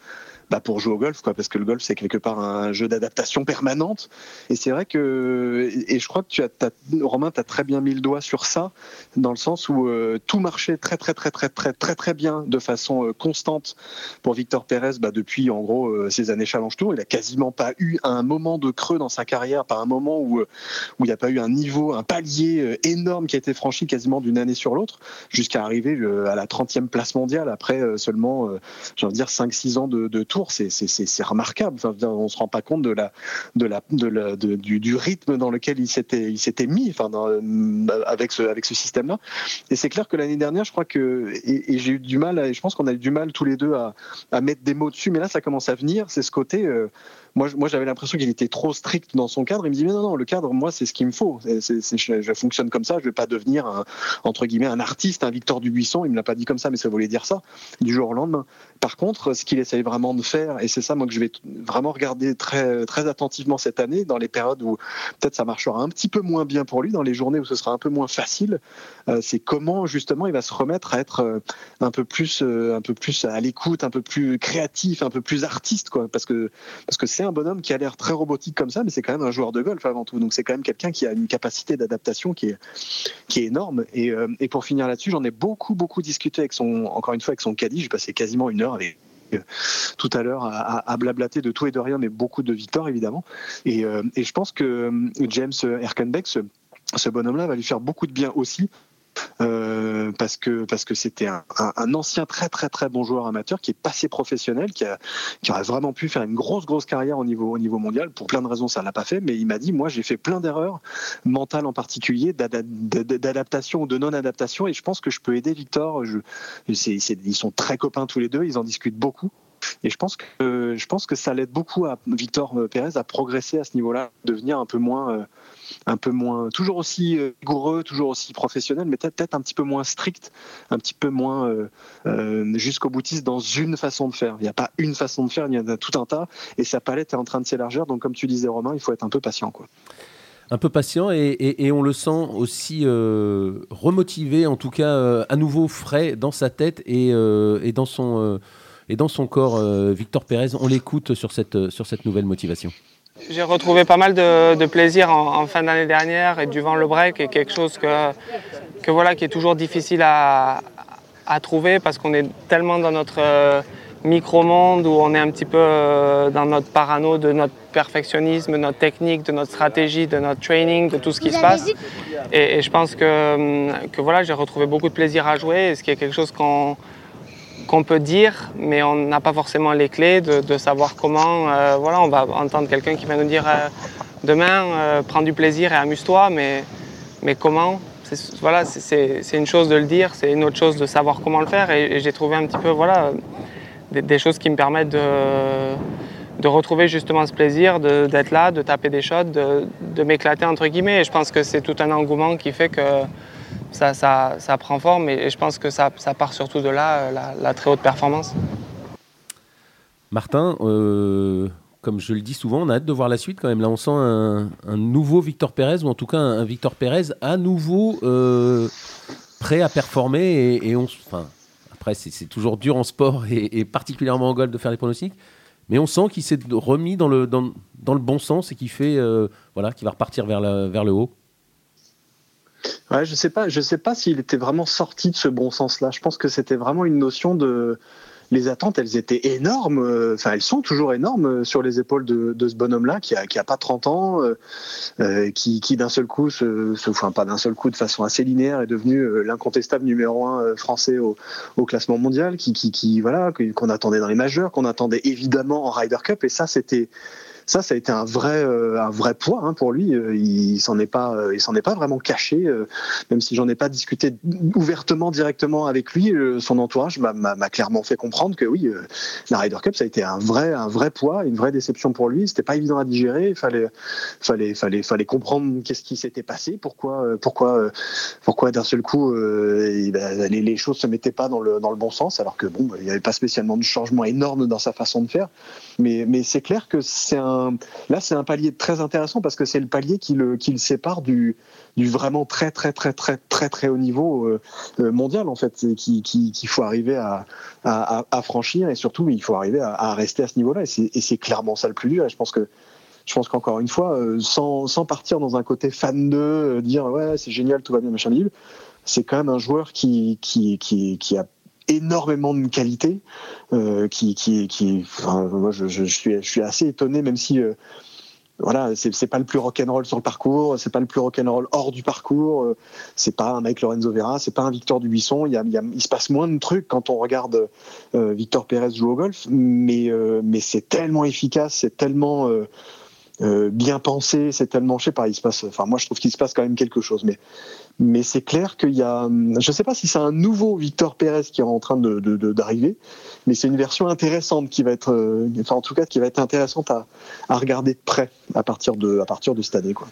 bah, pour jouer au golf, quoi, parce que le golf c'est quelque part un jeu d'adaptation permanente. Et c'est vrai que, et je crois que tu as, Romain, tu as très bien mis le doigt sur ça, dans le sens où euh, tout marchait très très très très très très très bien de façon euh, constante pour Victor Pérez bah, depuis en gros euh, ces années Challenge Tour. Il a quasiment pas eu un moment de creux dans sa carrière, pas un moment où où il n'y a pas eu un niveau, un palier énorme qui a été franchi quasiment d'une année sur l'autre, jusqu'à arriver à la 30e place mondiale après seulement, j'ai envie de dire 5-6 ans de tour c'est remarquable. On se rend pas compte de la, de la, de du, du, rythme dans lequel il s'était, mis, enfin, avec ce, avec ce système-là. Et c'est clair que l'année dernière, je crois que, et, j'ai eu du mal, et je pense qu'on a eu du mal tous les deux à, à, mettre des mots dessus, mais là, ça commence à venir. C'est ce côté. Euh, moi, j'avais l'impression qu'il était trop strict dans son cadre. Il me dit mais non, non, le cadre, moi, c'est ce qu'il me faut. je, fonctionne comme ça. Je vais pas devenir un, entre guillemets un artiste, un Victor Dubuisson. Il me l'a pas dit comme ça, mais ça voulait dire ça du jour au lendemain. Par contre, ce qu'il essaye vraiment de et c'est ça moi que je vais vraiment regarder très très attentivement cette année, dans les périodes où peut-être ça marchera un petit peu moins bien pour lui, dans les journées où ce sera un peu moins facile, euh, c'est comment justement il va se remettre à être euh, un peu plus euh, un peu plus à l'écoute, un peu plus créatif, un peu plus artiste, quoi. Parce que parce que c'est un bonhomme qui a l'air très robotique comme ça, mais c'est quand même un joueur de golf avant tout. Donc c'est quand même quelqu'un qui a une capacité d'adaptation qui est, qui est énorme. Et, et pour finir là-dessus, j'en ai beaucoup, beaucoup discuté avec son, encore une fois, avec son caddie. J'ai passé quasiment une heure avec tout à l'heure à, à, blablater de tout et de rien, mais beaucoup de victoires évidemment. Et, euh, et je pense que James Erkenbeck, ce, ce bonhomme-là, va lui faire beaucoup de bien aussi euh, parce que c'était un, ancien très très très bon joueur amateur qui est passé professionnel, qui, a, aurait vraiment pu faire une grosse grosse carrière au niveau au niveau mondial. Pour plein de raisons, ça l'a pas fait, mais il m'a dit moi j'ai fait plein d'erreurs mentales en particulier, d'adaptation ou de non adaptation, et je pense que je peux aider Victor. Ils sont très copains tous les deux, ils en discutent beaucoup. Et je pense que je pense que ça l'aide beaucoup à Victor Pérez à progresser à ce niveau-là, devenir un peu moins euh, un peu moins, toujours aussi euh, rigoureux, toujours aussi professionnel, mais peut-être un petit peu moins strict, un petit peu moins euh, euh, jusqu'au boutiste dans une façon de faire. Il n'y a pas une façon de faire, il y en a tout un tas, et sa palette est en train de s'élargir. Donc, comme tu disais, Romain, il faut être un peu patient, quoi un peu patient et, on le sent aussi remotivé, en tout cas à nouveau frais dans sa tête et, dans, son, et dans son corps. Victor Pérez, on l'écoute sur cette, sur cette nouvelle motivation. J'ai retrouvé pas mal de, plaisir en, fin d'année dernière et durant le break et quelque chose que, que voilà, qui est toujours difficile à, à trouver parce qu'on est tellement dans notre euh, micro-monde où on est un petit peu euh, dans notre parano de notre perfectionnisme, de notre technique, de notre stratégie, de notre training, de tout ce qui se passe. Et, et je pense que, que voilà, j'ai retrouvé beaucoup de plaisir à jouer, ce qui est quelque chose qu'on qu'on peut dire, mais on n'a pas forcément les clés de, savoir comment. Euh, voilà, on va entendre quelqu'un qui va nous dire euh, demain, euh, prends du plaisir et amuse-toi, mais, mais comment? Voilà, c'est une chose de le dire, c'est une autre chose de savoir comment le faire. Et, j'ai trouvé un petit peu, voilà, des, choses qui me permettent de, de retrouver justement ce plaisir, d'être là, de taper des shots, de, de m'éclater entre guillemets. Et je pense que c'est tout un engouement qui fait que ça, prend forme et, je pense que ça, part surtout de là, euh, la, très haute performance. Martin, euh, comme je le dis souvent, on a hâte de voir la suite quand même. Là, on sent un, nouveau Victor Pérez, ou en tout cas un, Victor Pérez à nouveau euh, prêt à performer. Et, on, enfin, après, c'est toujours dur en sport et, particulièrement en golf de faire des pronostics. Mais on sent qu'il s'est remis dans le, bon sens et qu'il voilà, va repartir vers le haut. Je sais pas, je sais pas s'il était vraiment sorti de ce bon sens-là. Je pense que c'était vraiment une notion de les attentes, elles étaient énormes. Euh, enfin, elles sont toujours énormes euh, sur les épaules de, ce bonhomme-là qui a, pas 30 ans, euh, qui, d'un seul coup, se, enfin pas d'un seul coup, de façon assez linéaire, est devenu l'incontestable numéro un français au, classement mondial, qui voilà, qu'on attendait dans les majeurs, qu'on attendait évidemment en Ryder Cup. Et ça, c'était ça, ça a été un vrai, euh, un vrai poids hein, pour lui. Euh, il s'en est pas, euh, il s'en est pas vraiment caché, même si j'en ai pas discuté ouvertement directement avec lui. son entourage m'a clairement fait comprendre que oui, la Ryder Cup, ça a été un vrai, un vrai poids, une vraie déception pour lui. C'était pas évident à digérer. Il fallait, fallait, fallait, fallait comprendre qu'est-ce qui s'était passé, pourquoi, pourquoi, pourquoi d'un seul coup, ben, les, choses se mettaient pas dans le, dans le bon sens, alors que bon, il n'y avait pas spécialement de changement énorme dans sa façon de faire. Mais, mais c'est clair que c'est un là, c'est un palier très intéressant parce que c'est le palier qui le, sépare du, du vraiment très, très, très, très, très, très haut niveau euh, euh, mondial, en fait, qu'il qui, faut arriver à, franchir et surtout, il faut arriver à, rester à ce niveau-là. Et c'est clairement ça le plus dur. Et je pense que je qu'encore une fois, euh, sans, partir dans un côté fan de dire ouais c'est génial tout va bien machin libre, c'est quand même un joueur qui a énormément de qualité, euh, qui, qui, qui moi je, suis, je suis assez étonné, même si euh, voilà, c'est pas le plus rock'n'roll sur le parcours, c'est pas le plus rock'n'roll hors du parcours, euh, c'est pas un Mike Lorenzo Vera, c'est pas un Victor Dubuisson. Il, il, se passe moins de trucs quand on regarde Victor Pérez jouer au golf, mais, mais c'est tellement efficace, c'est tellement bien pensé, c'est tellement, je sais pas, il se passe, enfin moi je trouve qu'il se passe quand même quelque chose, mais mais c'est clair qu'il y a, je sais pas si c'est un nouveau Victor Pérez qui est en train de d'arriver, mais c'est une version intéressante qui va être, enfin en tout cas qui va être intéressante à, à regarder de près à partir de à partir de cette année quoi.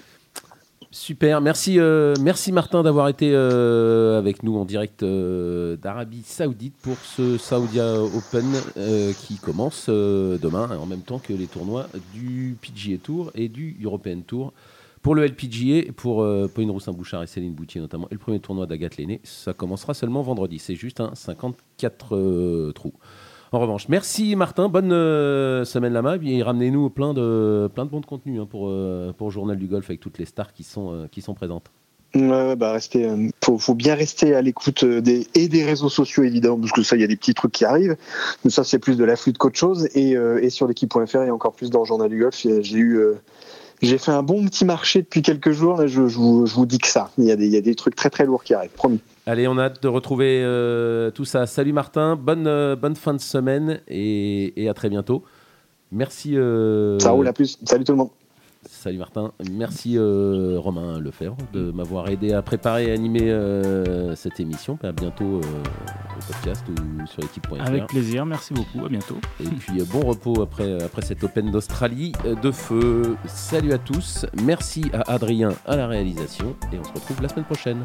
Super, merci, euh, merci Martin d'avoir été euh, avec nous en direct euh, d'Arabie Saoudite pour ce Saudia Open qui commence demain en même temps que les tournois du PGA Tour et du European Tour. Pour le LPGA, pour Pauline Roussin-Bouchard et Céline Boutier notamment, et le premier tournoi d'Agathe Lenné, ça commencera seulement vendredi. C'est juste un 54 trous. En revanche, merci Martin, bonne euh, semaine là-bas, et ramenez-nous plein de, plein de bons de contenu hein, pour, euh, pour Journal du Golf avec toutes les stars qui sont, euh, présentes. Ouais, bah rester, faut, faut, bien rester à l'écoute des, et des réseaux sociaux évidemment, parce que ça, il y a des petits trucs qui arrivent. Mais ça, c'est plus de la flûte qu'autre chose. Et, et sur l'équipe.fr, a encore plus dans Journal du Golf. J'ai eu, j'ai fait un bon petit marché depuis quelques jours. Je, vous, dis que ça. Y, a des, il y a des trucs très très lourds qui arrivent, promis. Allez, on a hâte de retrouver euh, tout ça. Salut Martin, bonne, euh, bonne fin de semaine et, à très bientôt. Merci. Euh, ça roule, à plus. Salut tout le monde. Salut Martin, merci Romain Lefebvre de m'avoir aidé à préparer et animer cette émission. À bientôt au podcast ou sur l'équipe.fr. Avec plaisir, merci beaucoup, à bientôt. Et puis bon repos après, après cette Open d'Australie de feu. Salut à tous, merci à Adrien à la réalisation et on se retrouve la semaine prochaine.